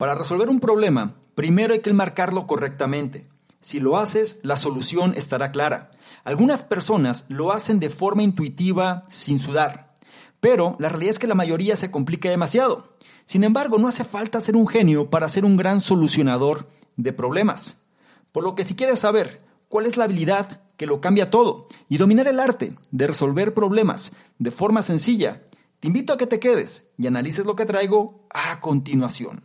Para resolver un problema, primero hay que marcarlo correctamente. Si lo haces, la solución estará clara. Algunas personas lo hacen de forma intuitiva sin sudar, pero la realidad es que la mayoría se complica demasiado. Sin embargo, no hace falta ser un genio para ser un gran solucionador de problemas. Por lo que si quieres saber cuál es la habilidad que lo cambia todo y dominar el arte de resolver problemas de forma sencilla, te invito a que te quedes y analices lo que traigo a continuación.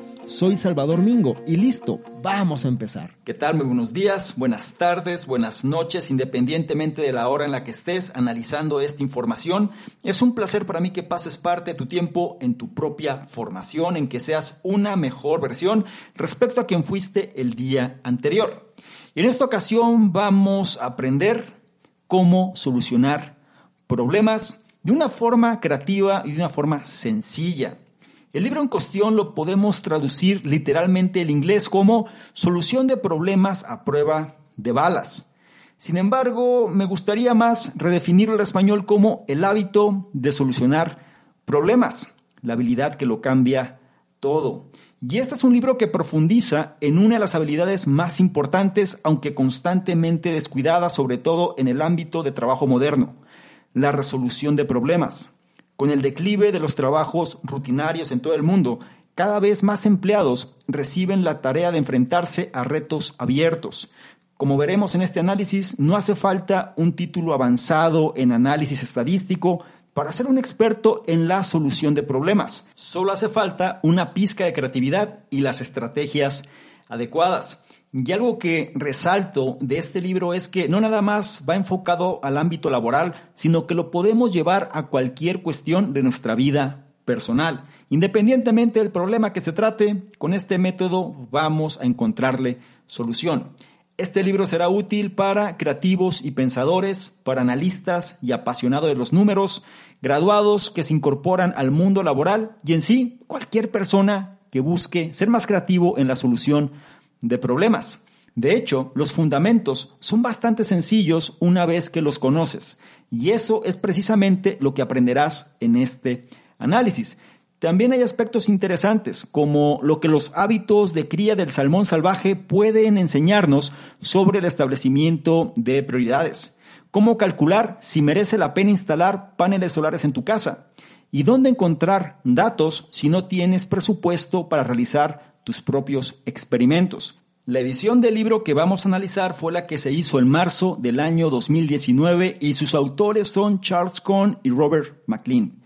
Soy Salvador Mingo y listo, vamos a empezar. ¿Qué tal? Muy buenos días, buenas tardes, buenas noches, independientemente de la hora en la que estés analizando esta información. Es un placer para mí que pases parte de tu tiempo en tu propia formación, en que seas una mejor versión respecto a quien fuiste el día anterior. Y en esta ocasión vamos a aprender cómo solucionar problemas de una forma creativa y de una forma sencilla. El libro en cuestión lo podemos traducir literalmente el inglés como solución de problemas a prueba de balas. Sin embargo, me gustaría más redefinirlo al español como el hábito de solucionar problemas, la habilidad que lo cambia todo. Y este es un libro que profundiza en una de las habilidades más importantes, aunque constantemente descuidada, sobre todo en el ámbito de trabajo moderno, la resolución de problemas. Con el declive de los trabajos rutinarios en todo el mundo, cada vez más empleados reciben la tarea de enfrentarse a retos abiertos. Como veremos en este análisis, no hace falta un título avanzado en análisis estadístico para ser un experto en la solución de problemas. Solo hace falta una pizca de creatividad y las estrategias adecuadas. Y algo que resalto de este libro es que no nada más va enfocado al ámbito laboral, sino que lo podemos llevar a cualquier cuestión de nuestra vida personal. Independientemente del problema que se trate, con este método vamos a encontrarle solución. Este libro será útil para creativos y pensadores, para analistas y apasionados de los números, graduados que se incorporan al mundo laboral y en sí cualquier persona que busque ser más creativo en la solución de problemas. De hecho, los fundamentos son bastante sencillos una vez que los conoces, y eso es precisamente lo que aprenderás en este análisis. También hay aspectos interesantes, como lo que los hábitos de cría del salmón salvaje pueden enseñarnos sobre el establecimiento de prioridades, cómo calcular si merece la pena instalar paneles solares en tu casa, y dónde encontrar datos si no tienes presupuesto para realizar tus propios experimentos. La edición del libro que vamos a analizar fue la que se hizo en marzo del año 2019 y sus autores son Charles Cohn y Robert McLean.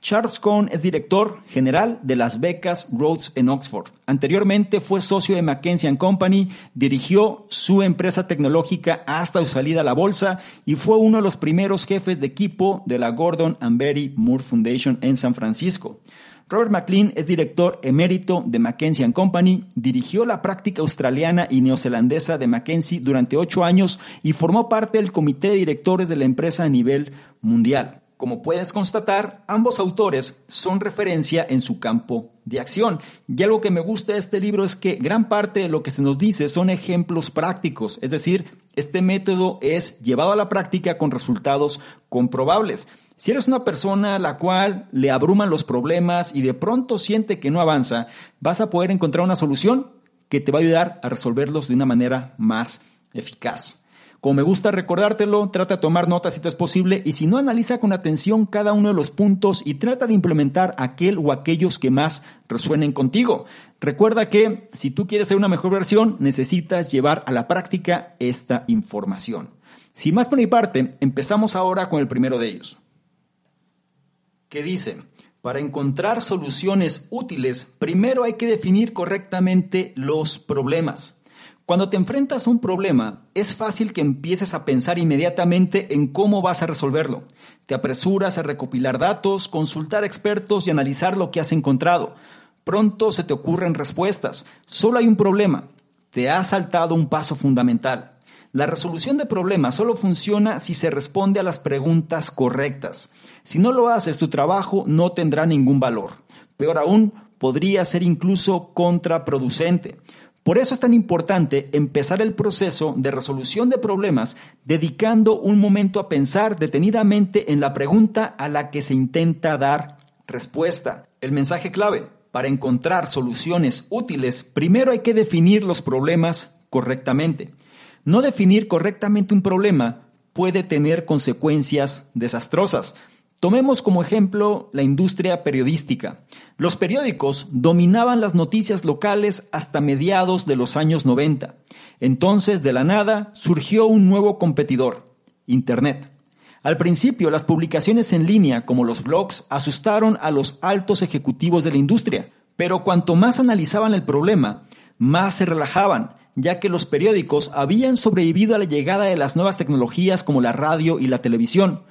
Charles Cohn es director general de las becas Rhodes en Oxford. Anteriormente fue socio de McKinsey Company, dirigió su empresa tecnológica hasta su salida a la bolsa y fue uno de los primeros jefes de equipo de la Gordon and Betty Moore Foundation en San Francisco. Robert McLean es director emérito de McKinsey Company, dirigió la práctica australiana y neozelandesa de McKinsey durante ocho años y formó parte del comité de directores de la empresa a nivel mundial. Como puedes constatar, ambos autores son referencia en su campo de acción. Y algo que me gusta de este libro es que gran parte de lo que se nos dice son ejemplos prácticos, es decir, este método es llevado a la práctica con resultados comprobables. Si eres una persona a la cual le abruman los problemas y de pronto siente que no avanza, vas a poder encontrar una solución que te va a ayudar a resolverlos de una manera más eficaz. Como me gusta recordártelo, trata de tomar notas si te es posible y si no, analiza con atención cada uno de los puntos y trata de implementar aquel o aquellos que más resuenen contigo. Recuerda que si tú quieres ser una mejor versión, necesitas llevar a la práctica esta información. Sin más por mi parte, empezamos ahora con el primero de ellos que dice, Para encontrar soluciones útiles, primero hay que definir correctamente los problemas. Cuando te enfrentas a un problema, es fácil que empieces a pensar inmediatamente en cómo vas a resolverlo. Te apresuras a recopilar datos, consultar expertos y analizar lo que has encontrado. Pronto se te ocurren respuestas. Solo hay un problema. Te has saltado un paso fundamental. La resolución de problemas solo funciona si se responde a las preguntas correctas. Si no lo haces, tu trabajo no tendrá ningún valor. Peor aún, podría ser incluso contraproducente. Por eso es tan importante empezar el proceso de resolución de problemas dedicando un momento a pensar detenidamente en la pregunta a la que se intenta dar respuesta. El mensaje clave. Para encontrar soluciones útiles, primero hay que definir los problemas correctamente. No definir correctamente un problema puede tener consecuencias desastrosas. Tomemos como ejemplo la industria periodística. Los periódicos dominaban las noticias locales hasta mediados de los años 90. Entonces, de la nada, surgió un nuevo competidor, Internet. Al principio, las publicaciones en línea, como los blogs, asustaron a los altos ejecutivos de la industria, pero cuanto más analizaban el problema, más se relajaban, ya que los periódicos habían sobrevivido a la llegada de las nuevas tecnologías como la radio y la televisión,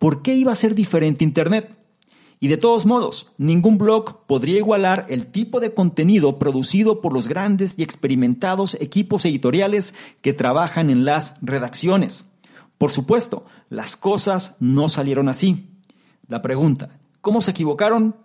¿por qué iba a ser diferente Internet? Y de todos modos, ningún blog podría igualar el tipo de contenido producido por los grandes y experimentados equipos editoriales que trabajan en las redacciones. Por supuesto, las cosas no salieron así. La pregunta, ¿cómo se equivocaron?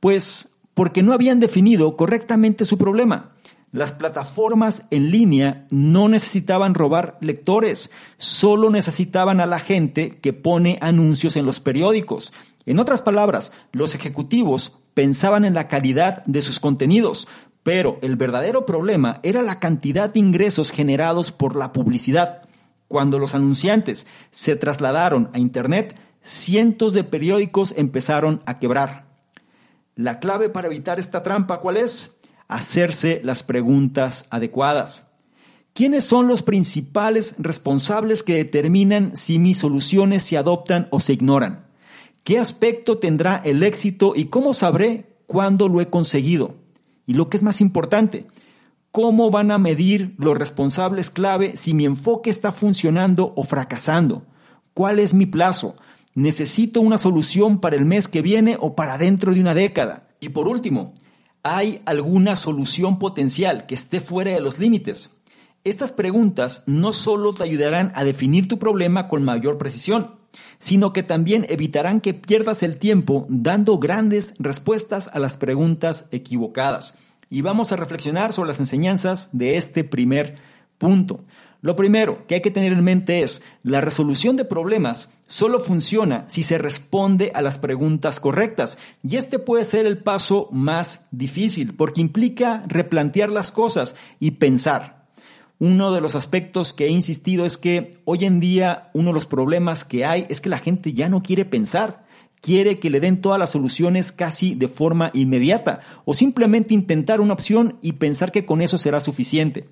Pues porque no habían definido correctamente su problema. Las plataformas en línea no necesitaban robar lectores, solo necesitaban a la gente que pone anuncios en los periódicos. En otras palabras, los ejecutivos pensaban en la calidad de sus contenidos, pero el verdadero problema era la cantidad de ingresos generados por la publicidad. Cuando los anunciantes se trasladaron a Internet, cientos de periódicos empezaron a quebrar. La clave para evitar esta trampa, ¿cuál es? Hacerse las preguntas adecuadas. ¿Quiénes son los principales responsables que determinan si mis soluciones se adoptan o se ignoran? ¿Qué aspecto tendrá el éxito y cómo sabré cuándo lo he conseguido? Y lo que es más importante, ¿cómo van a medir los responsables clave si mi enfoque está funcionando o fracasando? ¿Cuál es mi plazo? ¿Necesito una solución para el mes que viene o para dentro de una década? Y por último, ¿Hay alguna solución potencial que esté fuera de los límites? Estas preguntas no solo te ayudarán a definir tu problema con mayor precisión, sino que también evitarán que pierdas el tiempo dando grandes respuestas a las preguntas equivocadas. Y vamos a reflexionar sobre las enseñanzas de este primer punto. Lo primero que hay que tener en mente es, la resolución de problemas solo funciona si se responde a las preguntas correctas. Y este puede ser el paso más difícil, porque implica replantear las cosas y pensar. Uno de los aspectos que he insistido es que hoy en día uno de los problemas que hay es que la gente ya no quiere pensar quiere que le den todas las soluciones casi de forma inmediata o simplemente intentar una opción y pensar que con eso será suficiente.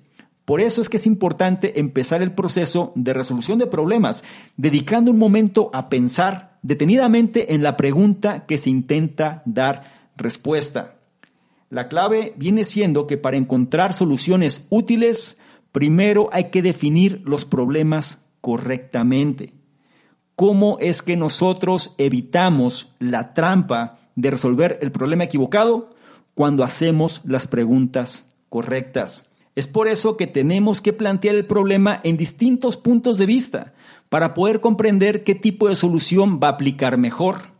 Por eso es que es importante empezar el proceso de resolución de problemas, dedicando un momento a pensar detenidamente en la pregunta que se intenta dar respuesta. La clave viene siendo que para encontrar soluciones útiles, primero hay que definir los problemas correctamente. ¿Cómo es que nosotros evitamos la trampa de resolver el problema equivocado? Cuando hacemos las preguntas correctas. Es por eso que tenemos que plantear el problema en distintos puntos de vista para poder comprender qué tipo de solución va a aplicar mejor.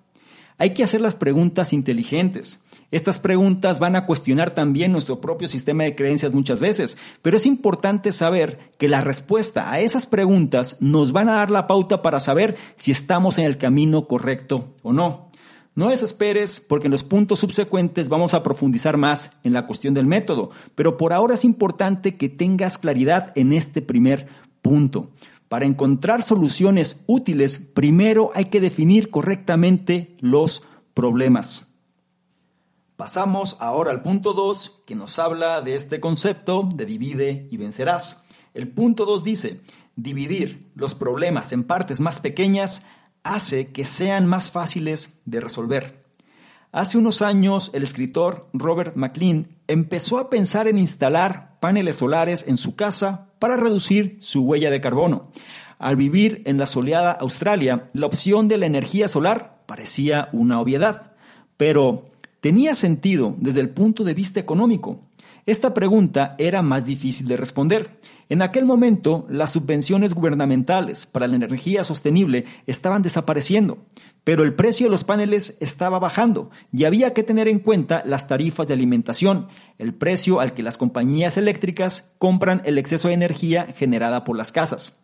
Hay que hacer las preguntas inteligentes. Estas preguntas van a cuestionar también nuestro propio sistema de creencias muchas veces, pero es importante saber que la respuesta a esas preguntas nos van a dar la pauta para saber si estamos en el camino correcto o no. No desesperes porque en los puntos subsecuentes vamos a profundizar más en la cuestión del método, pero por ahora es importante que tengas claridad en este primer punto. Para encontrar soluciones útiles, primero hay que definir correctamente los problemas. Pasamos ahora al punto 2, que nos habla de este concepto de divide y vencerás. El punto 2 dice, dividir los problemas en partes más pequeñas hace que sean más fáciles de resolver. Hace unos años el escritor Robert McLean empezó a pensar en instalar paneles solares en su casa para reducir su huella de carbono. Al vivir en la soleada Australia, la opción de la energía solar parecía una obviedad, pero tenía sentido desde el punto de vista económico. Esta pregunta era más difícil de responder. En aquel momento, las subvenciones gubernamentales para la energía sostenible estaban desapareciendo, pero el precio de los paneles estaba bajando y había que tener en cuenta las tarifas de alimentación, el precio al que las compañías eléctricas compran el exceso de energía generada por las casas.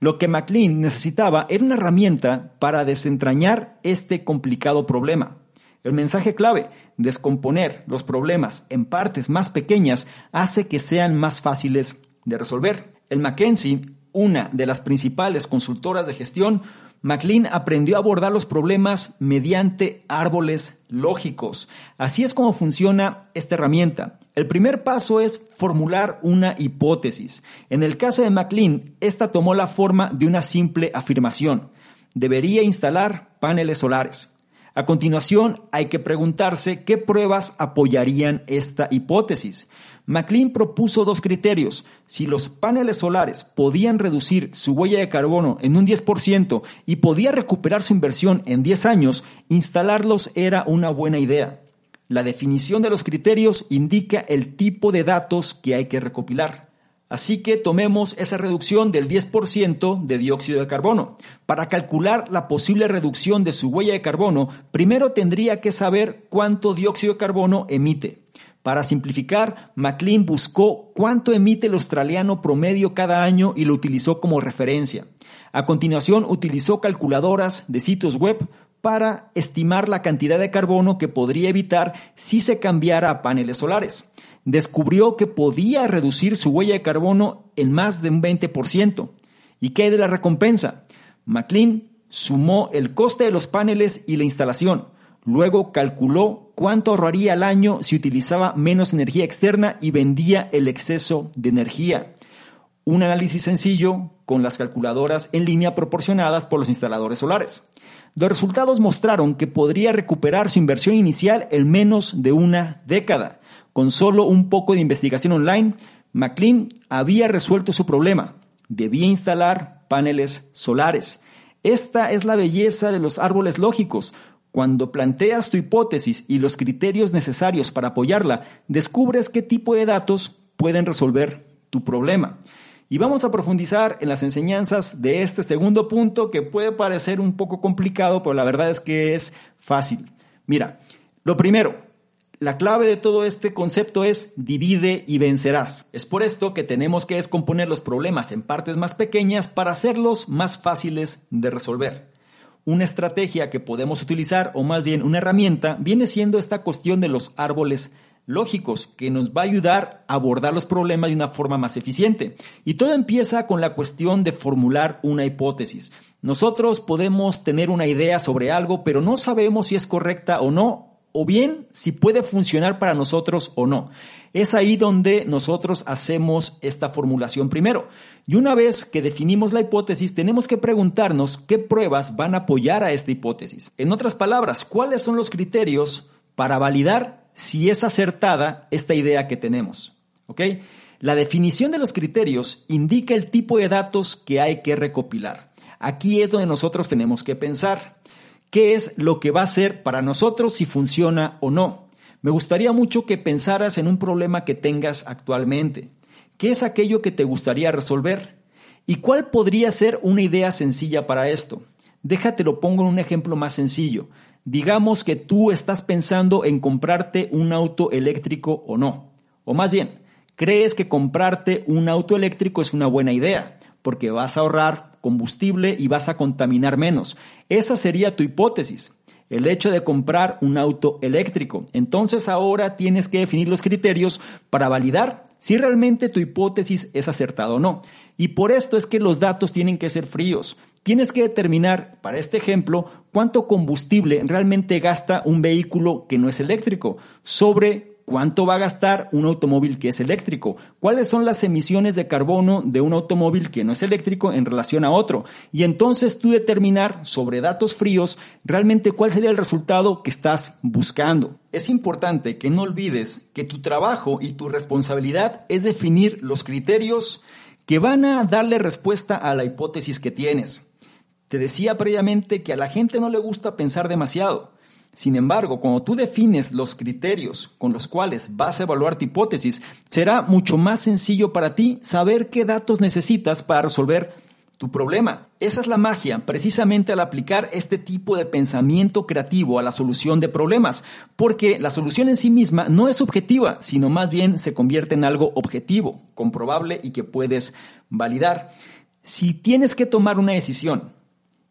Lo que McLean necesitaba era una herramienta para desentrañar este complicado problema. El mensaje clave, descomponer los problemas en partes más pequeñas, hace que sean más fáciles de resolver. El Mackenzie, una de las principales consultoras de gestión, McLean aprendió a abordar los problemas mediante árboles lógicos. Así es como funciona esta herramienta. El primer paso es formular una hipótesis. En el caso de McLean, esta tomó la forma de una simple afirmación. Debería instalar paneles solares. A continuación, hay que preguntarse qué pruebas apoyarían esta hipótesis. McLean propuso dos criterios. Si los paneles solares podían reducir su huella de carbono en un 10% y podía recuperar su inversión en 10 años, instalarlos era una buena idea. La definición de los criterios indica el tipo de datos que hay que recopilar. Así que tomemos esa reducción del 10% de dióxido de carbono. Para calcular la posible reducción de su huella de carbono, primero tendría que saber cuánto dióxido de carbono emite. Para simplificar, McLean buscó cuánto emite el australiano promedio cada año y lo utilizó como referencia. A continuación, utilizó calculadoras de sitios web para estimar la cantidad de carbono que podría evitar si se cambiara a paneles solares descubrió que podía reducir su huella de carbono en más de un 20%. ¿Y qué de la recompensa? McLean sumó el coste de los paneles y la instalación. Luego calculó cuánto ahorraría al año si utilizaba menos energía externa y vendía el exceso de energía. Un análisis sencillo con las calculadoras en línea proporcionadas por los instaladores solares. Los resultados mostraron que podría recuperar su inversión inicial en menos de una década. Con solo un poco de investigación online, McLean había resuelto su problema. Debía instalar paneles solares. Esta es la belleza de los árboles lógicos. Cuando planteas tu hipótesis y los criterios necesarios para apoyarla, descubres qué tipo de datos pueden resolver tu problema. Y vamos a profundizar en las enseñanzas de este segundo punto que puede parecer un poco complicado, pero la verdad es que es fácil. Mira, lo primero, la clave de todo este concepto es divide y vencerás. Es por esto que tenemos que descomponer los problemas en partes más pequeñas para hacerlos más fáciles de resolver. Una estrategia que podemos utilizar, o más bien una herramienta, viene siendo esta cuestión de los árboles lógicos, que nos va a ayudar a abordar los problemas de una forma más eficiente. Y todo empieza con la cuestión de formular una hipótesis. Nosotros podemos tener una idea sobre algo, pero no sabemos si es correcta o no, o bien si puede funcionar para nosotros o no. Es ahí donde nosotros hacemos esta formulación primero. Y una vez que definimos la hipótesis, tenemos que preguntarnos qué pruebas van a apoyar a esta hipótesis. En otras palabras, ¿cuáles son los criterios para validar si es acertada esta idea que tenemos? ¿Ok? La definición de los criterios indica el tipo de datos que hay que recopilar. Aquí es donde nosotros tenemos que pensar qué es lo que va a ser para nosotros si funciona o no. Me gustaría mucho que pensaras en un problema que tengas actualmente. ¿Qué es aquello que te gustaría resolver? ¿Y cuál podría ser una idea sencilla para esto? Déjate lo pongo en un ejemplo más sencillo. Digamos que tú estás pensando en comprarte un auto eléctrico o no. O más bien, crees que comprarte un auto eléctrico es una buena idea, porque vas a ahorrar combustible y vas a contaminar menos. Esa sería tu hipótesis, el hecho de comprar un auto eléctrico. Entonces ahora tienes que definir los criterios para validar si realmente tu hipótesis es acertada o no. Y por esto es que los datos tienen que ser fríos. Tienes que determinar, para este ejemplo, cuánto combustible realmente gasta un vehículo que no es eléctrico sobre cuánto va a gastar un automóvil que es eléctrico, cuáles son las emisiones de carbono de un automóvil que no es eléctrico en relación a otro, y entonces tú determinar sobre datos fríos realmente cuál sería el resultado que estás buscando. Es importante que no olvides que tu trabajo y tu responsabilidad es definir los criterios que van a darle respuesta a la hipótesis que tienes. Te decía previamente que a la gente no le gusta pensar demasiado. Sin embargo, cuando tú defines los criterios con los cuales vas a evaluar tu hipótesis, será mucho más sencillo para ti saber qué datos necesitas para resolver tu problema. Esa es la magia, precisamente al aplicar este tipo de pensamiento creativo a la solución de problemas, porque la solución en sí misma no es objetiva, sino más bien se convierte en algo objetivo, comprobable y que puedes validar. Si tienes que tomar una decisión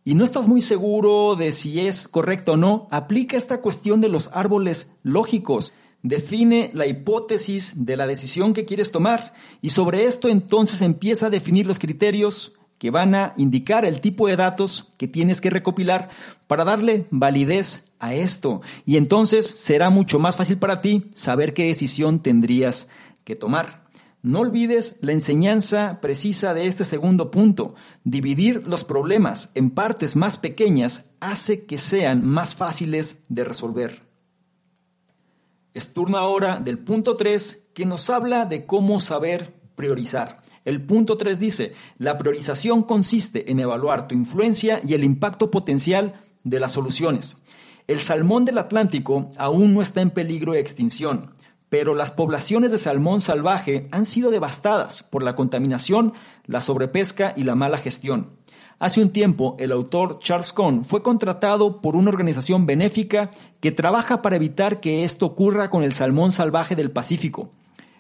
y no estás muy seguro de si es correcto o no, aplica esta cuestión de los árboles lógicos. Define la hipótesis de la decisión que quieres tomar y sobre esto entonces empieza a definir los criterios que van a indicar el tipo de datos que tienes que recopilar para darle validez a esto. Y entonces será mucho más fácil para ti saber qué decisión tendrías que tomar. No olvides la enseñanza precisa de este segundo punto. Dividir los problemas en partes más pequeñas hace que sean más fáciles de resolver. Es turno ahora del punto 3 que nos habla de cómo saber priorizar. El punto 3 dice, la priorización consiste en evaluar tu influencia y el impacto potencial de las soluciones. El salmón del Atlántico aún no está en peligro de extinción pero las poblaciones de salmón salvaje han sido devastadas por la contaminación, la sobrepesca y la mala gestión. Hace un tiempo, el autor Charles Cohn fue contratado por una organización benéfica que trabaja para evitar que esto ocurra con el salmón salvaje del Pacífico.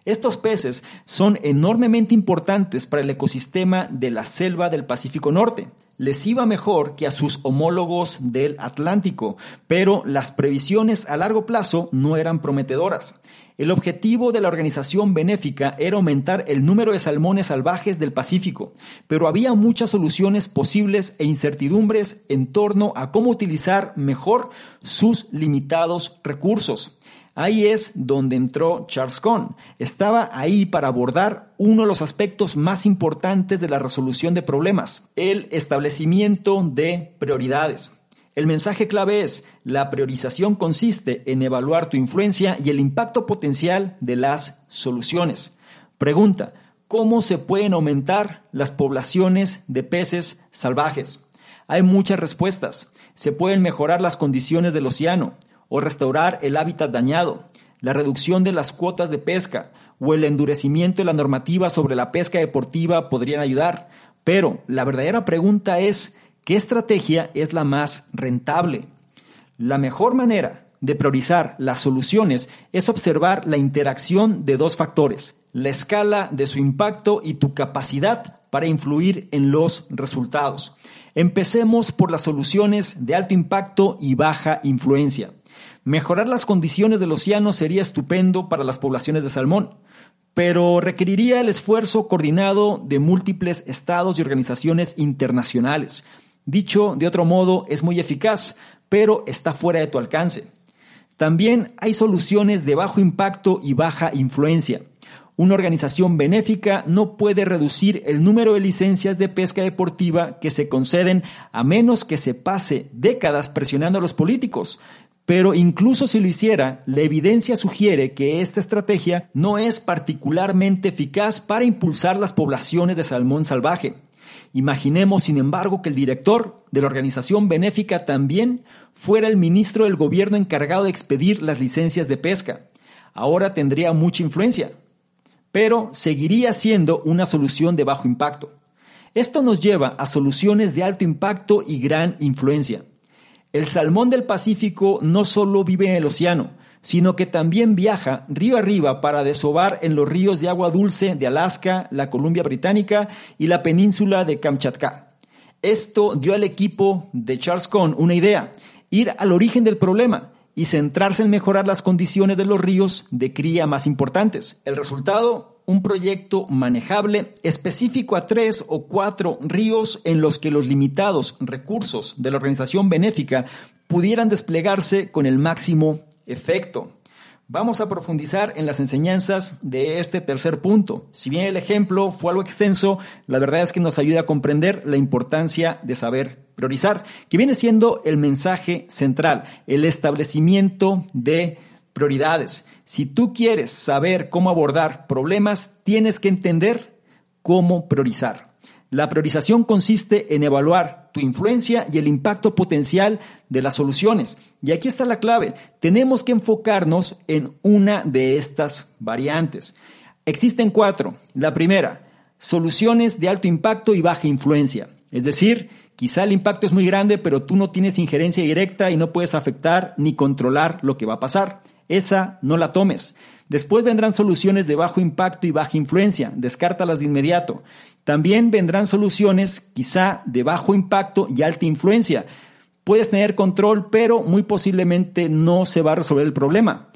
Estos peces son enormemente importantes para el ecosistema de la selva del Pacífico Norte. Les iba mejor que a sus homólogos del Atlántico, pero las previsiones a largo plazo no eran prometedoras. El objetivo de la organización benéfica era aumentar el número de salmones salvajes del Pacífico, pero había muchas soluciones posibles e incertidumbres en torno a cómo utilizar mejor sus limitados recursos. Ahí es donde entró Charles Cohn. Estaba ahí para abordar uno de los aspectos más importantes de la resolución de problemas, el establecimiento de prioridades. El mensaje clave es, la priorización consiste en evaluar tu influencia y el impacto potencial de las soluciones. Pregunta, ¿cómo se pueden aumentar las poblaciones de peces salvajes? Hay muchas respuestas. Se pueden mejorar las condiciones del océano o restaurar el hábitat dañado, la reducción de las cuotas de pesca o el endurecimiento de la normativa sobre la pesca deportiva podrían ayudar. Pero la verdadera pregunta es, ¿Qué estrategia es la más rentable? La mejor manera de priorizar las soluciones es observar la interacción de dos factores, la escala de su impacto y tu capacidad para influir en los resultados. Empecemos por las soluciones de alto impacto y baja influencia. Mejorar las condiciones del océano sería estupendo para las poblaciones de salmón, pero requeriría el esfuerzo coordinado de múltiples estados y organizaciones internacionales. Dicho de otro modo, es muy eficaz, pero está fuera de tu alcance. También hay soluciones de bajo impacto y baja influencia. Una organización benéfica no puede reducir el número de licencias de pesca deportiva que se conceden a menos que se pase décadas presionando a los políticos. Pero incluso si lo hiciera, la evidencia sugiere que esta estrategia no es particularmente eficaz para impulsar las poblaciones de salmón salvaje. Imaginemos, sin embargo, que el director de la organización benéfica también fuera el ministro del gobierno encargado de expedir las licencias de pesca. Ahora tendría mucha influencia, pero seguiría siendo una solución de bajo impacto. Esto nos lleva a soluciones de alto impacto y gran influencia. El salmón del Pacífico no solo vive en el océano, sino que también viaja río arriba para desovar en los ríos de agua dulce de Alaska, la Columbia Británica y la península de Kamchatka. Esto dio al equipo de Charles Cohn una idea, ir al origen del problema y centrarse en mejorar las condiciones de los ríos de cría más importantes. El resultado, un proyecto manejable específico a tres o cuatro ríos en los que los limitados recursos de la organización benéfica pudieran desplegarse con el máximo efecto. Vamos a profundizar en las enseñanzas de este tercer punto. Si bien el ejemplo fue algo extenso, la verdad es que nos ayuda a comprender la importancia de saber priorizar, que viene siendo el mensaje central, el establecimiento de prioridades. Si tú quieres saber cómo abordar problemas, tienes que entender cómo priorizar. La priorización consiste en evaluar tu influencia y el impacto potencial de las soluciones. Y aquí está la clave. Tenemos que enfocarnos en una de estas variantes. Existen cuatro. La primera, soluciones de alto impacto y baja influencia. Es decir, quizá el impacto es muy grande, pero tú no tienes injerencia directa y no puedes afectar ni controlar lo que va a pasar. Esa no la tomes. Después vendrán soluciones de bajo impacto y baja influencia, descártalas de inmediato. También vendrán soluciones quizá de bajo impacto y alta influencia. Puedes tener control, pero muy posiblemente no se va a resolver el problema.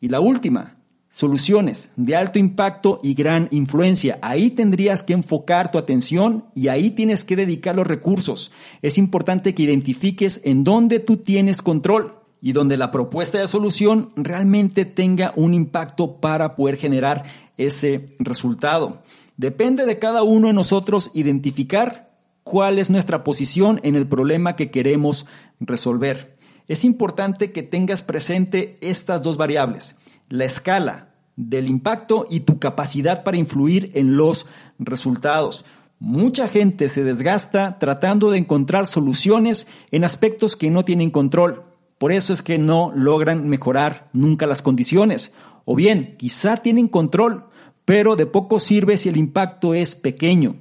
Y la última, soluciones de alto impacto y gran influencia. Ahí tendrías que enfocar tu atención y ahí tienes que dedicar los recursos. Es importante que identifiques en dónde tú tienes control y donde la propuesta de solución realmente tenga un impacto para poder generar ese resultado. Depende de cada uno de nosotros identificar cuál es nuestra posición en el problema que queremos resolver. Es importante que tengas presente estas dos variables, la escala del impacto y tu capacidad para influir en los resultados. Mucha gente se desgasta tratando de encontrar soluciones en aspectos que no tienen control por eso es que no logran mejorar nunca las condiciones. O bien, quizá tienen control, pero de poco sirve si el impacto es pequeño.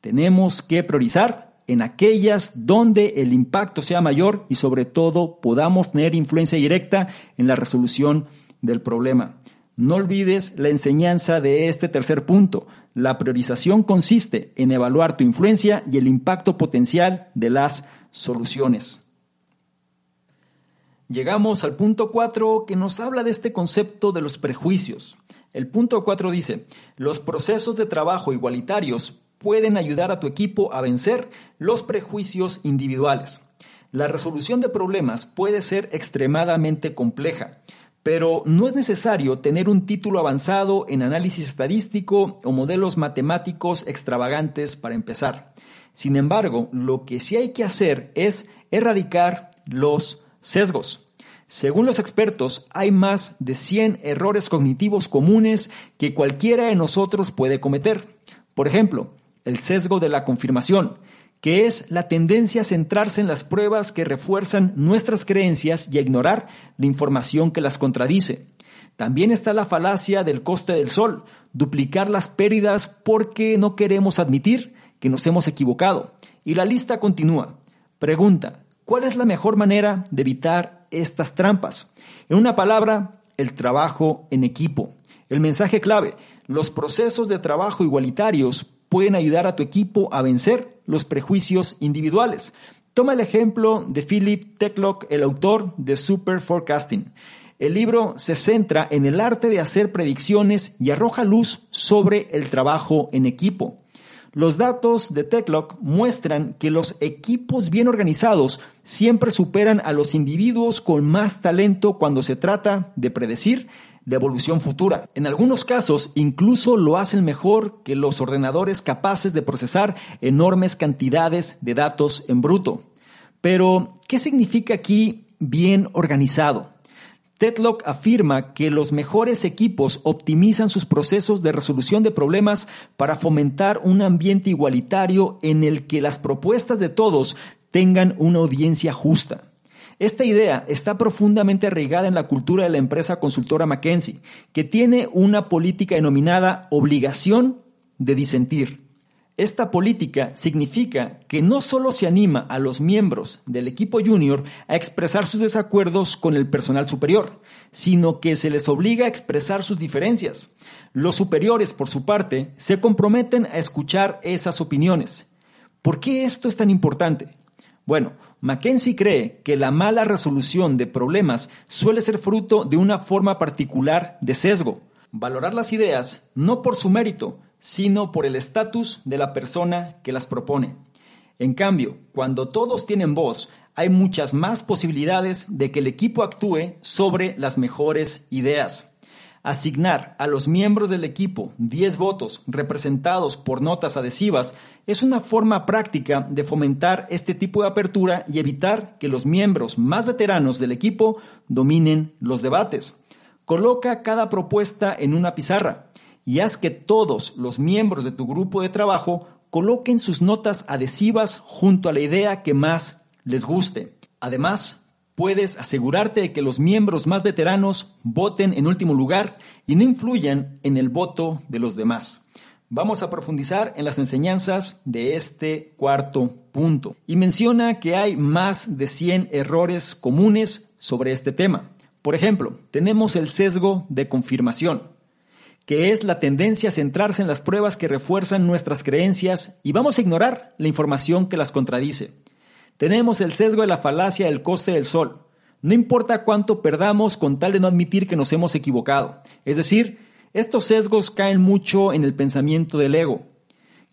Tenemos que priorizar en aquellas donde el impacto sea mayor y sobre todo podamos tener influencia directa en la resolución del problema. No olvides la enseñanza de este tercer punto. La priorización consiste en evaluar tu influencia y el impacto potencial de las soluciones. Llegamos al punto 4 que nos habla de este concepto de los prejuicios. El punto 4 dice, los procesos de trabajo igualitarios pueden ayudar a tu equipo a vencer los prejuicios individuales. La resolución de problemas puede ser extremadamente compleja, pero no es necesario tener un título avanzado en análisis estadístico o modelos matemáticos extravagantes para empezar. Sin embargo, lo que sí hay que hacer es erradicar los Sesgos. Según los expertos, hay más de 100 errores cognitivos comunes que cualquiera de nosotros puede cometer. Por ejemplo, el sesgo de la confirmación, que es la tendencia a centrarse en las pruebas que refuerzan nuestras creencias y a ignorar la información que las contradice. También está la falacia del coste del sol, duplicar las pérdidas porque no queremos admitir que nos hemos equivocado. Y la lista continúa. Pregunta, ¿Cuál es la mejor manera de evitar estas trampas? En una palabra, el trabajo en equipo. El mensaje clave, los procesos de trabajo igualitarios pueden ayudar a tu equipo a vencer los prejuicios individuales. Toma el ejemplo de Philip Techlock, el autor de Super Forecasting. El libro se centra en el arte de hacer predicciones y arroja luz sobre el trabajo en equipo. Los datos de TechLock muestran que los equipos bien organizados siempre superan a los individuos con más talento cuando se trata de predecir la evolución futura. En algunos casos incluso lo hacen mejor que los ordenadores capaces de procesar enormes cantidades de datos en bruto. Pero, ¿qué significa aquí bien organizado? Tetlock afirma que los mejores equipos optimizan sus procesos de resolución de problemas para fomentar un ambiente igualitario en el que las propuestas de todos tengan una audiencia justa. Esta idea está profundamente arraigada en la cultura de la empresa consultora McKinsey, que tiene una política denominada obligación de disentir. Esta política significa que no solo se anima a los miembros del equipo junior a expresar sus desacuerdos con el personal superior, sino que se les obliga a expresar sus diferencias. Los superiores, por su parte, se comprometen a escuchar esas opiniones. ¿Por qué esto es tan importante? Bueno, Mackenzie cree que la mala resolución de problemas suele ser fruto de una forma particular de sesgo. Valorar las ideas no por su mérito, sino por el estatus de la persona que las propone. En cambio, cuando todos tienen voz, hay muchas más posibilidades de que el equipo actúe sobre las mejores ideas. Asignar a los miembros del equipo 10 votos representados por notas adhesivas es una forma práctica de fomentar este tipo de apertura y evitar que los miembros más veteranos del equipo dominen los debates. Coloca cada propuesta en una pizarra y haz que todos los miembros de tu grupo de trabajo coloquen sus notas adhesivas junto a la idea que más les guste. Además, puedes asegurarte de que los miembros más veteranos voten en último lugar y no influyan en el voto de los demás. Vamos a profundizar en las enseñanzas de este cuarto punto. Y menciona que hay más de 100 errores comunes sobre este tema. Por ejemplo, tenemos el sesgo de confirmación, que es la tendencia a centrarse en las pruebas que refuerzan nuestras creencias y vamos a ignorar la información que las contradice. Tenemos el sesgo de la falacia del coste del sol. No importa cuánto perdamos con tal de no admitir que nos hemos equivocado. Es decir, estos sesgos caen mucho en el pensamiento del ego.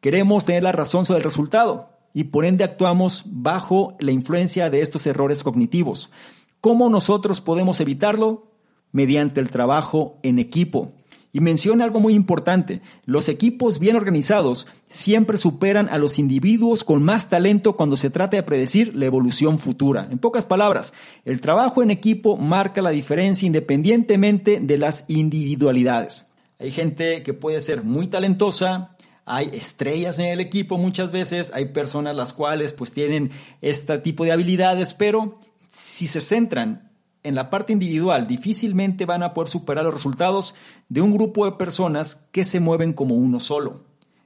Queremos tener la razón sobre el resultado y por ende actuamos bajo la influencia de estos errores cognitivos. ¿Cómo nosotros podemos evitarlo? Mediante el trabajo en equipo. Y menciona algo muy importante, los equipos bien organizados siempre superan a los individuos con más talento cuando se trata de predecir la evolución futura. En pocas palabras, el trabajo en equipo marca la diferencia independientemente de las individualidades. Hay gente que puede ser muy talentosa, hay estrellas en el equipo muchas veces, hay personas las cuales pues tienen este tipo de habilidades, pero si se centran en la parte individual difícilmente van a poder superar los resultados de un grupo de personas que se mueven como uno solo.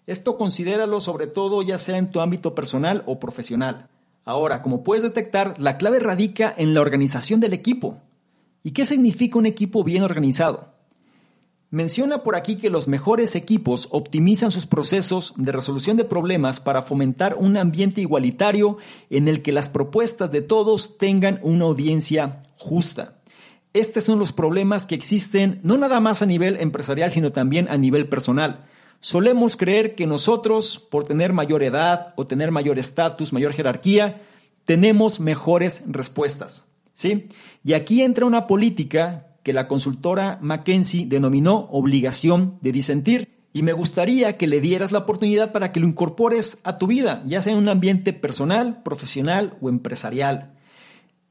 Esto considéralo sobre todo ya sea en tu ámbito personal o profesional. Ahora, como puedes detectar, la clave radica en la organización del equipo. ¿Y qué significa un equipo bien organizado? Menciona por aquí que los mejores equipos optimizan sus procesos de resolución de problemas para fomentar un ambiente igualitario en el que las propuestas de todos tengan una audiencia justa. Estos son los problemas que existen no nada más a nivel empresarial, sino también a nivel personal. Solemos creer que nosotros, por tener mayor edad o tener mayor estatus, mayor jerarquía, tenemos mejores respuestas. ¿sí? Y aquí entra una política que la consultora McKenzie denominó obligación de disentir. Y me gustaría que le dieras la oportunidad para que lo incorpores a tu vida, ya sea en un ambiente personal, profesional o empresarial.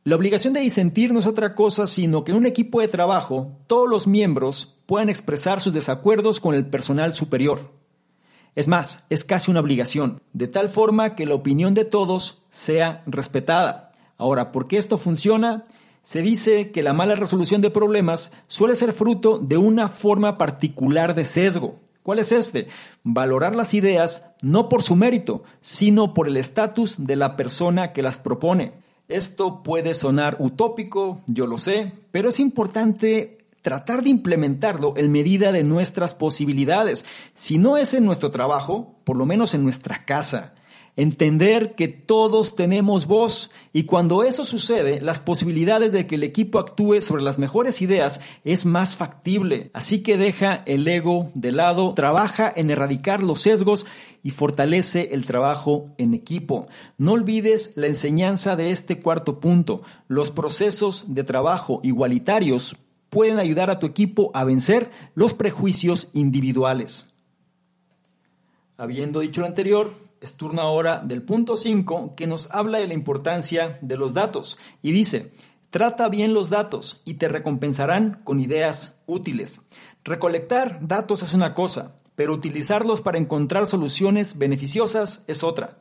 La obligación de disentir no es otra cosa sino que en un equipo de trabajo todos los miembros puedan expresar sus desacuerdos con el personal superior. Es más, es casi una obligación, de tal forma que la opinión de todos sea respetada. Ahora, ¿por qué esto funciona? Se dice que la mala resolución de problemas suele ser fruto de una forma particular de sesgo. ¿Cuál es este? Valorar las ideas no por su mérito, sino por el estatus de la persona que las propone. Esto puede sonar utópico, yo lo sé, pero es importante tratar de implementarlo en medida de nuestras posibilidades. Si no es en nuestro trabajo, por lo menos en nuestra casa entender que todos tenemos voz y cuando eso sucede, las posibilidades de que el equipo actúe sobre las mejores ideas es más factible. Así que deja el ego de lado, trabaja en erradicar los sesgos y fortalece el trabajo en equipo. No olvides la enseñanza de este cuarto punto. Los procesos de trabajo igualitarios pueden ayudar a tu equipo a vencer los prejuicios individuales. Habiendo dicho lo anterior, es turno ahora del punto 5 que nos habla de la importancia de los datos y dice, trata bien los datos y te recompensarán con ideas útiles. Recolectar datos es una cosa, pero utilizarlos para encontrar soluciones beneficiosas es otra.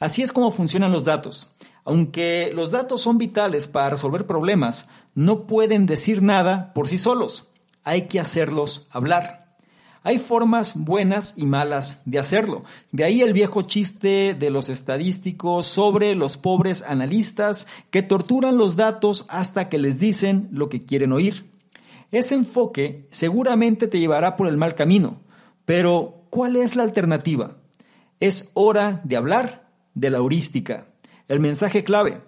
Así es como funcionan los datos. Aunque los datos son vitales para resolver problemas, no pueden decir nada por sí solos. Hay que hacerlos hablar. Hay formas buenas y malas de hacerlo. De ahí el viejo chiste de los estadísticos sobre los pobres analistas que torturan los datos hasta que les dicen lo que quieren oír. Ese enfoque seguramente te llevará por el mal camino, pero ¿cuál es la alternativa? Es hora de hablar de la heurística. El mensaje clave,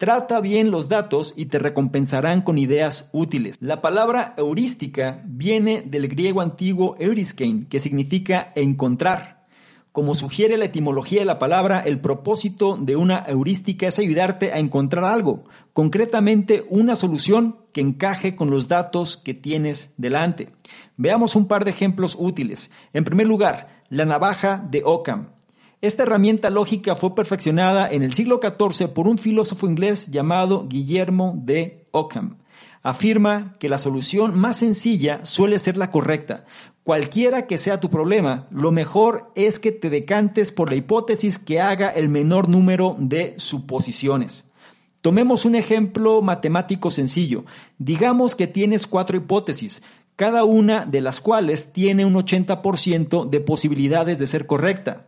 Trata bien los datos y te recompensarán con ideas útiles. La palabra heurística viene del griego antiguo euriskein, que significa encontrar. Como sugiere la etimología de la palabra, el propósito de una heurística es ayudarte a encontrar algo, concretamente una solución que encaje con los datos que tienes delante. Veamos un par de ejemplos útiles. En primer lugar, la navaja de Occam. Esta herramienta lógica fue perfeccionada en el siglo XIV por un filósofo inglés llamado Guillermo de Ockham. Afirma que la solución más sencilla suele ser la correcta. Cualquiera que sea tu problema, lo mejor es que te decantes por la hipótesis que haga el menor número de suposiciones. Tomemos un ejemplo matemático sencillo. Digamos que tienes cuatro hipótesis, cada una de las cuales tiene un 80% de posibilidades de ser correcta.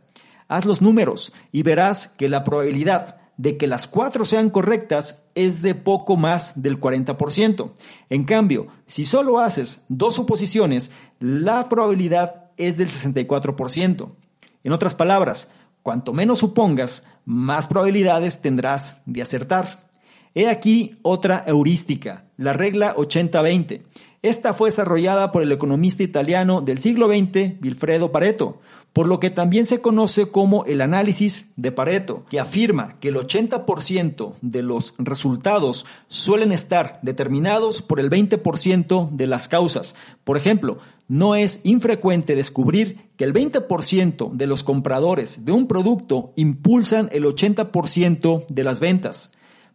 Haz los números y verás que la probabilidad de que las cuatro sean correctas es de poco más del 40%. En cambio, si solo haces dos suposiciones, la probabilidad es del 64%. En otras palabras, cuanto menos supongas, más probabilidades tendrás de acertar. He aquí otra heurística, la regla 80-20. Esta fue desarrollada por el economista italiano del siglo XX, Wilfredo Pareto, por lo que también se conoce como el análisis de Pareto, que afirma que el 80% de los resultados suelen estar determinados por el 20% de las causas. Por ejemplo, no es infrecuente descubrir que el 20% de los compradores de un producto impulsan el 80% de las ventas.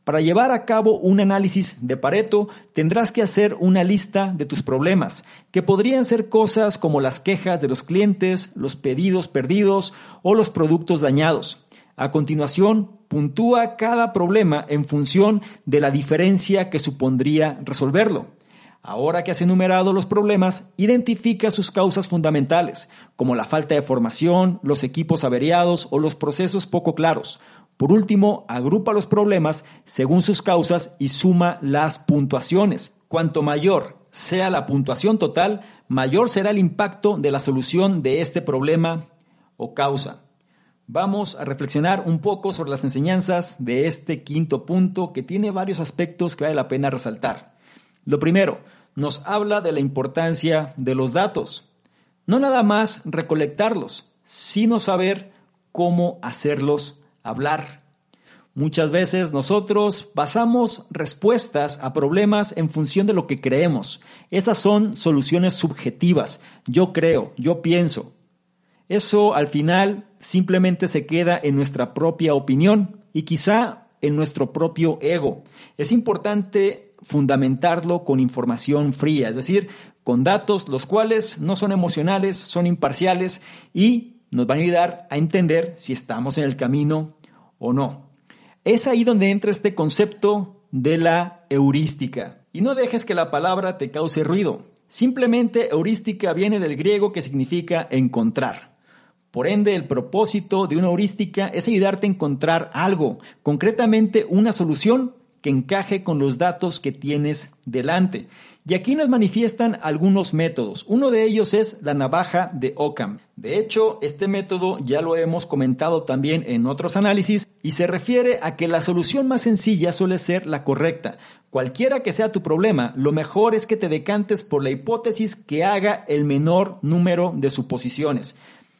Para llevar a cabo un análisis de Pareto, tendrás que hacer una lista de tus problemas, que podrían ser cosas como las quejas de los clientes, los pedidos perdidos o los productos dañados. A continuación, puntúa cada problema en función de la diferencia que supondría resolverlo. Ahora que has enumerado los problemas, identifica sus causas fundamentales, como la falta de formación, los equipos averiados o los procesos poco claros. Por último, agrupa los problemas según sus causas y suma las puntuaciones. Cuanto mayor sea la puntuación total, mayor será el impacto de la solución de este problema o causa. Vamos a reflexionar un poco sobre las enseñanzas de este quinto punto que tiene varios aspectos que vale la pena resaltar. Lo primero, nos habla de la importancia de los datos. No nada más recolectarlos, sino saber cómo hacerlos hablar. Muchas veces nosotros basamos respuestas a problemas en función de lo que creemos. Esas son soluciones subjetivas. Yo creo, yo pienso. Eso al final simplemente se queda en nuestra propia opinión y quizá en nuestro propio ego. Es importante fundamentarlo con información fría, es decir, con datos los cuales no son emocionales, son imparciales y nos van a ayudar a entender si estamos en el camino o no. Es ahí donde entra este concepto de la heurística. Y no dejes que la palabra te cause ruido. Simplemente heurística viene del griego que significa encontrar. Por ende, el propósito de una heurística es ayudarte a encontrar algo, concretamente una solución que encaje con los datos que tienes delante. Y aquí nos manifiestan algunos métodos. Uno de ellos es la navaja de Occam. De hecho, este método ya lo hemos comentado también en otros análisis y se refiere a que la solución más sencilla suele ser la correcta. Cualquiera que sea tu problema, lo mejor es que te decantes por la hipótesis que haga el menor número de suposiciones.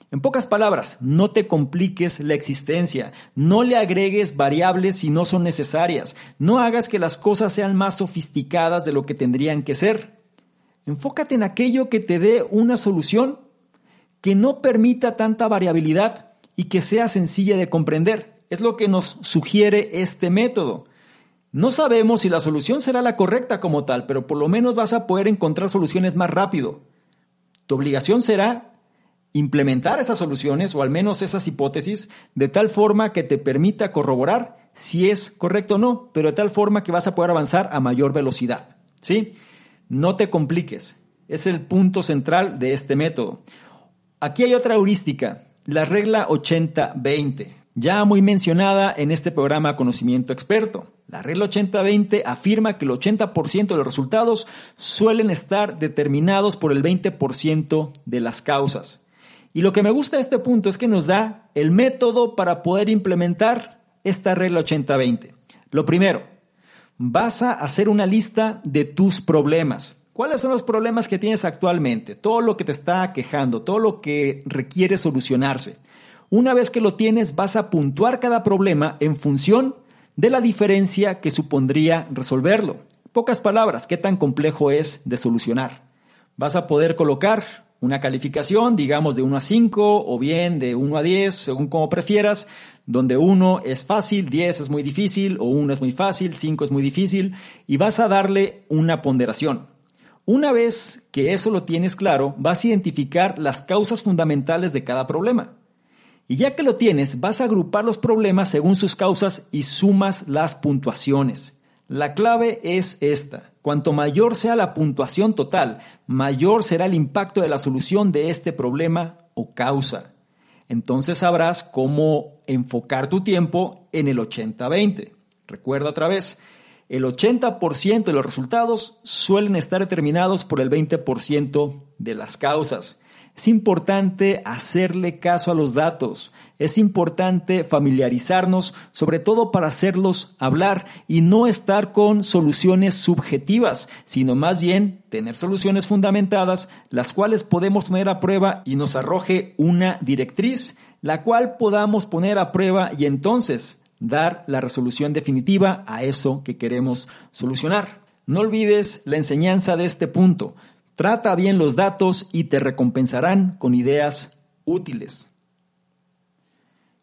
En pocas palabras, no te compliques la existencia, no le agregues variables si no son necesarias, no hagas que las cosas sean más sofisticadas de lo que tendrían que ser. Enfócate en aquello que te dé una solución que no permita tanta variabilidad y que sea sencilla de comprender. Es lo que nos sugiere este método. No sabemos si la solución será la correcta como tal, pero por lo menos vas a poder encontrar soluciones más rápido. Tu obligación será implementar esas soluciones o al menos esas hipótesis de tal forma que te permita corroborar si es correcto o no, pero de tal forma que vas a poder avanzar a mayor velocidad. ¿Sí? No te compliques. Es el punto central de este método. Aquí hay otra heurística, la regla 80-20, ya muy mencionada en este programa Conocimiento Experto. La regla 80-20 afirma que el 80% de los resultados suelen estar determinados por el 20% de las causas. Y lo que me gusta de este punto es que nos da el método para poder implementar esta regla 80-20. Lo primero, vas a hacer una lista de tus problemas. ¿Cuáles son los problemas que tienes actualmente? Todo lo que te está quejando, todo lo que requiere solucionarse. Una vez que lo tienes, vas a puntuar cada problema en función de la diferencia que supondría resolverlo. Pocas palabras, qué tan complejo es de solucionar. Vas a poder colocar una calificación, digamos de 1 a 5 o bien de 1 a 10, según como prefieras, donde 1 es fácil, 10 es muy difícil o 1 es muy fácil, 5 es muy difícil y vas a darle una ponderación. Una vez que eso lo tienes claro, vas a identificar las causas fundamentales de cada problema. Y ya que lo tienes, vas a agrupar los problemas según sus causas y sumas las puntuaciones. La clave es esta. Cuanto mayor sea la puntuación total, mayor será el impacto de la solución de este problema o causa. Entonces sabrás cómo enfocar tu tiempo en el 80-20. Recuerda otra vez, el 80% de los resultados suelen estar determinados por el 20% de las causas. Es importante hacerle caso a los datos. Es importante familiarizarnos, sobre todo para hacerlos hablar y no estar con soluciones subjetivas, sino más bien tener soluciones fundamentadas, las cuales podemos poner a prueba y nos arroje una directriz, la cual podamos poner a prueba y entonces dar la resolución definitiva a eso que queremos solucionar. No olvides la enseñanza de este punto. Trata bien los datos y te recompensarán con ideas útiles.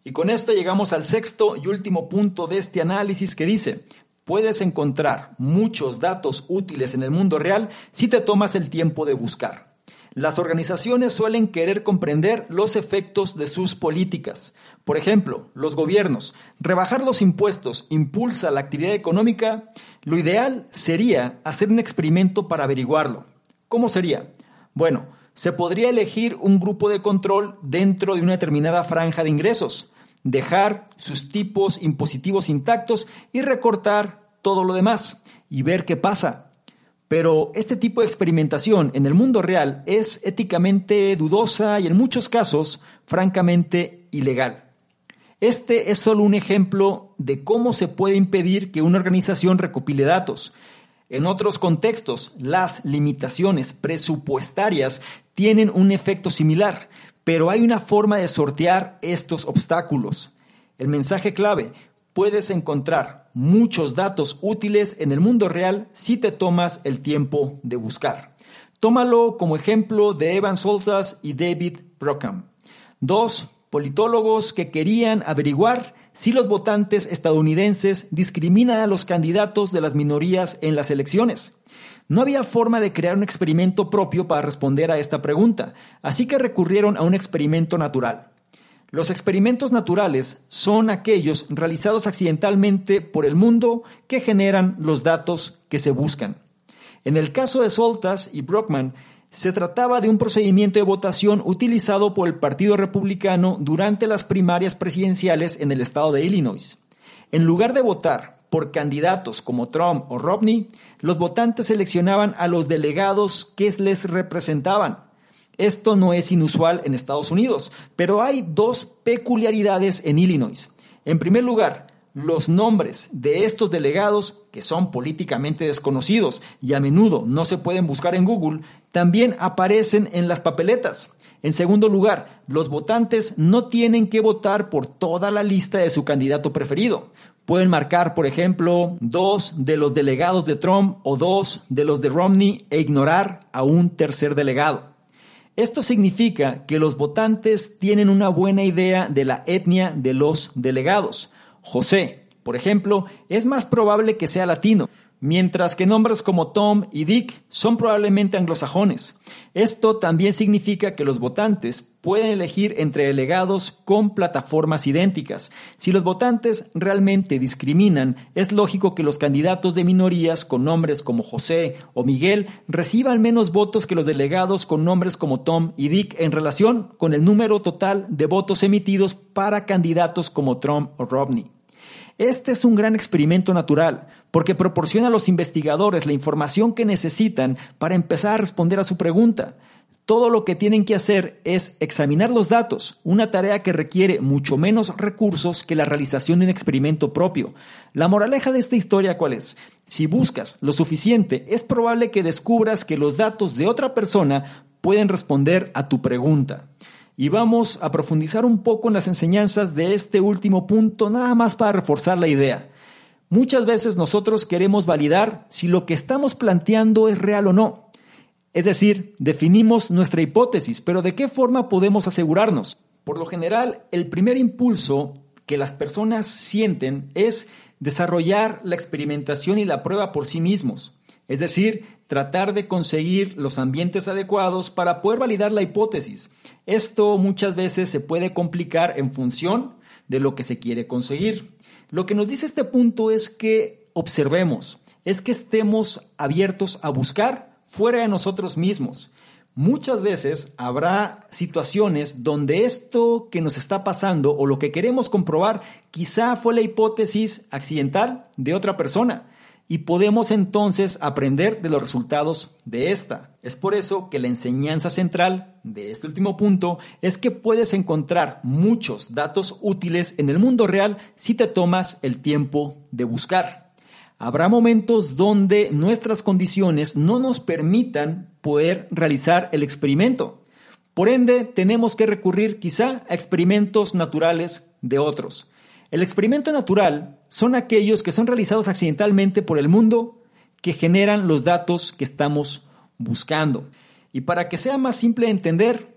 Y con esto llegamos al sexto y último punto de este análisis que dice, puedes encontrar muchos datos útiles en el mundo real si te tomas el tiempo de buscar. Las organizaciones suelen querer comprender los efectos de sus políticas. Por ejemplo, los gobiernos. Rebajar los impuestos impulsa la actividad económica. Lo ideal sería hacer un experimento para averiguarlo. ¿Cómo sería? Bueno, se podría elegir un grupo de control dentro de una determinada franja de ingresos, dejar sus tipos impositivos intactos y recortar todo lo demás y ver qué pasa. Pero este tipo de experimentación en el mundo real es éticamente dudosa y en muchos casos francamente ilegal. Este es solo un ejemplo de cómo se puede impedir que una organización recopile datos, en otros contextos, las limitaciones presupuestarias tienen un efecto similar, pero hay una forma de sortear estos obstáculos. El mensaje clave, puedes encontrar muchos datos útiles en el mundo real si te tomas el tiempo de buscar. Tómalo como ejemplo de Evan Soltas y David Brockham, dos politólogos que querían averiguar si los votantes estadounidenses discriminan a los candidatos de las minorías en las elecciones. No había forma de crear un experimento propio para responder a esta pregunta, así que recurrieron a un experimento natural. Los experimentos naturales son aquellos realizados accidentalmente por el mundo que generan los datos que se buscan. En el caso de Soltas y Brockman, se trataba de un procedimiento de votación utilizado por el Partido Republicano durante las primarias presidenciales en el estado de Illinois. En lugar de votar por candidatos como Trump o Romney, los votantes seleccionaban a los delegados que les representaban. Esto no es inusual en Estados Unidos, pero hay dos peculiaridades en Illinois. En primer lugar, los nombres de estos delegados, que son políticamente desconocidos y a menudo no se pueden buscar en Google, también aparecen en las papeletas. En segundo lugar, los votantes no tienen que votar por toda la lista de su candidato preferido. Pueden marcar, por ejemplo, dos de los delegados de Trump o dos de los de Romney e ignorar a un tercer delegado. Esto significa que los votantes tienen una buena idea de la etnia de los delegados. José, por ejemplo, es más probable que sea latino, mientras que nombres como Tom y Dick son probablemente anglosajones. Esto también significa que los votantes pueden elegir entre delegados con plataformas idénticas. Si los votantes realmente discriminan, es lógico que los candidatos de minorías con nombres como José o Miguel reciban menos votos que los delegados con nombres como Tom y Dick en relación con el número total de votos emitidos para candidatos como Trump o Romney. Este es un gran experimento natural porque proporciona a los investigadores la información que necesitan para empezar a responder a su pregunta. Todo lo que tienen que hacer es examinar los datos, una tarea que requiere mucho menos recursos que la realización de un experimento propio. La moraleja de esta historia cuál es? Si buscas lo suficiente, es probable que descubras que los datos de otra persona pueden responder a tu pregunta. Y vamos a profundizar un poco en las enseñanzas de este último punto, nada más para reforzar la idea. Muchas veces nosotros queremos validar si lo que estamos planteando es real o no. Es decir, definimos nuestra hipótesis, pero ¿de qué forma podemos asegurarnos? Por lo general, el primer impulso que las personas sienten es desarrollar la experimentación y la prueba por sí mismos. Es decir, tratar de conseguir los ambientes adecuados para poder validar la hipótesis. Esto muchas veces se puede complicar en función de lo que se quiere conseguir. Lo que nos dice este punto es que observemos, es que estemos abiertos a buscar fuera de nosotros mismos. Muchas veces habrá situaciones donde esto que nos está pasando o lo que queremos comprobar quizá fue la hipótesis accidental de otra persona y podemos entonces aprender de los resultados de esta. Es por eso que la enseñanza central de este último punto es que puedes encontrar muchos datos útiles en el mundo real si te tomas el tiempo de buscar. Habrá momentos donde nuestras condiciones no nos permitan poder realizar el experimento. Por ende, tenemos que recurrir quizá a experimentos naturales de otros. El experimento natural son aquellos que son realizados accidentalmente por el mundo que generan los datos que estamos buscando. Y para que sea más simple de entender,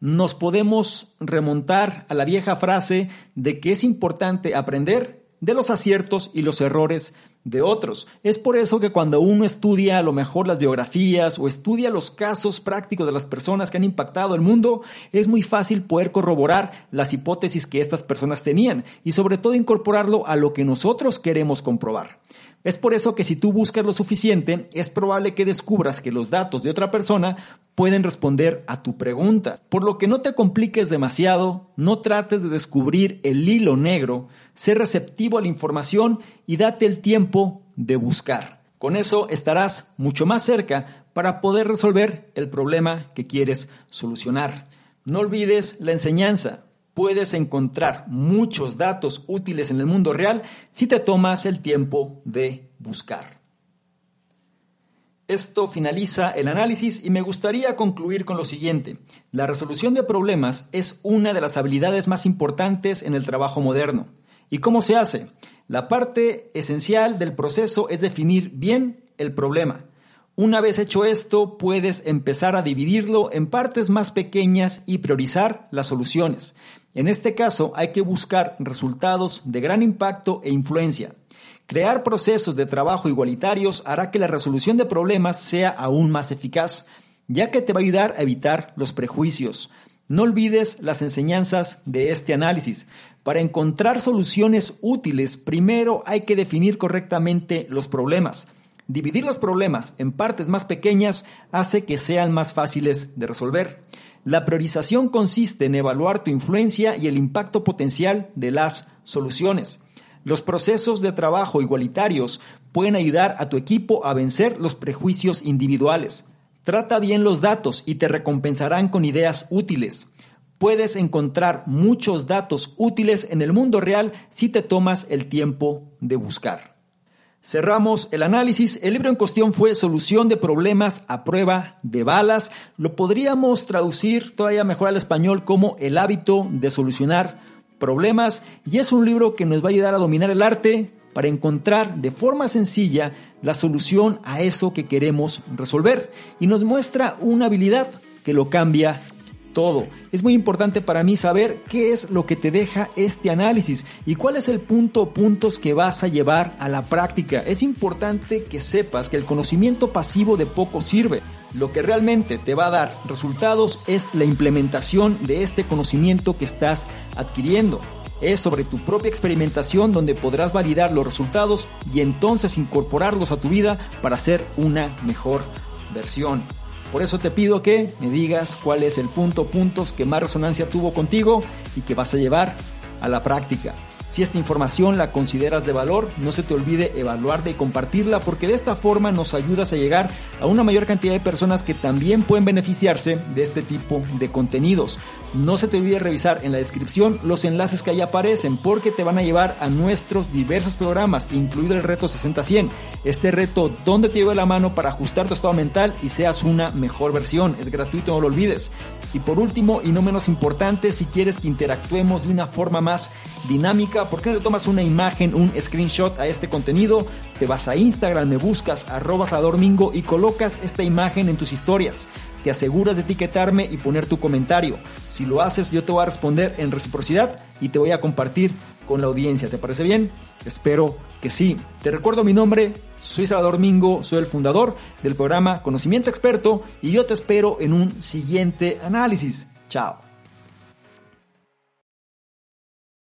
nos podemos remontar a la vieja frase de que es importante aprender de los aciertos y los errores de otros. Es por eso que cuando uno estudia a lo mejor las biografías o estudia los casos prácticos de las personas que han impactado el mundo, es muy fácil poder corroborar las hipótesis que estas personas tenían y sobre todo incorporarlo a lo que nosotros queremos comprobar. Es por eso que si tú buscas lo suficiente, es probable que descubras que los datos de otra persona pueden responder a tu pregunta. Por lo que no te compliques demasiado, no trates de descubrir el hilo negro, sé receptivo a la información y date el tiempo de buscar. Con eso estarás mucho más cerca para poder resolver el problema que quieres solucionar. No olvides la enseñanza puedes encontrar muchos datos útiles en el mundo real si te tomas el tiempo de buscar. Esto finaliza el análisis y me gustaría concluir con lo siguiente. La resolución de problemas es una de las habilidades más importantes en el trabajo moderno. ¿Y cómo se hace? La parte esencial del proceso es definir bien el problema. Una vez hecho esto, puedes empezar a dividirlo en partes más pequeñas y priorizar las soluciones. En este caso hay que buscar resultados de gran impacto e influencia. Crear procesos de trabajo igualitarios hará que la resolución de problemas sea aún más eficaz, ya que te va a ayudar a evitar los prejuicios. No olvides las enseñanzas de este análisis. Para encontrar soluciones útiles, primero hay que definir correctamente los problemas. Dividir los problemas en partes más pequeñas hace que sean más fáciles de resolver. La priorización consiste en evaluar tu influencia y el impacto potencial de las soluciones. Los procesos de trabajo igualitarios pueden ayudar a tu equipo a vencer los prejuicios individuales. Trata bien los datos y te recompensarán con ideas útiles. Puedes encontrar muchos datos útiles en el mundo real si te tomas el tiempo de buscar. Cerramos el análisis. El libro en cuestión fue Solución de problemas a prueba de balas. Lo podríamos traducir todavía mejor al español como El hábito de solucionar problemas. Y es un libro que nos va a ayudar a dominar el arte para encontrar de forma sencilla la solución a eso que queremos resolver. Y nos muestra una habilidad que lo cambia todo. Es muy importante para mí saber qué es lo que te deja este análisis y cuál es el punto o puntos que vas a llevar a la práctica. Es importante que sepas que el conocimiento pasivo de poco sirve. Lo que realmente te va a dar resultados es la implementación de este conocimiento que estás adquiriendo. Es sobre tu propia experimentación donde podrás validar los resultados y entonces incorporarlos a tu vida para hacer una mejor versión. Por eso te pido que me digas cuál es el punto, puntos que más resonancia tuvo contigo y que vas a llevar a la práctica. Si esta información la consideras de valor, no se te olvide evaluarla y compartirla porque de esta forma nos ayudas a llegar a una mayor cantidad de personas que también pueden beneficiarse de este tipo de contenidos. No se te olvide revisar en la descripción los enlaces que ahí aparecen porque te van a llevar a nuestros diversos programas, incluido el reto 60-100. Este reto donde te lleva la mano para ajustar tu estado mental y seas una mejor versión. Es gratuito, no lo olvides. Y por último, y no menos importante, si quieres que interactuemos de una forma más dinámica, ¿por qué no tomas una imagen, un screenshot a este contenido? Te vas a Instagram, me buscas arroba Mingo y colocas esta imagen en tus historias. Te aseguras de etiquetarme y poner tu comentario. Si lo haces, yo te voy a responder en reciprocidad y te voy a compartir con la audiencia. ¿Te parece bien? Espero que sí. Te recuerdo mi nombre, soy Salvador Mingo, soy el fundador del programa Conocimiento Experto y yo te espero en un siguiente análisis. Chao.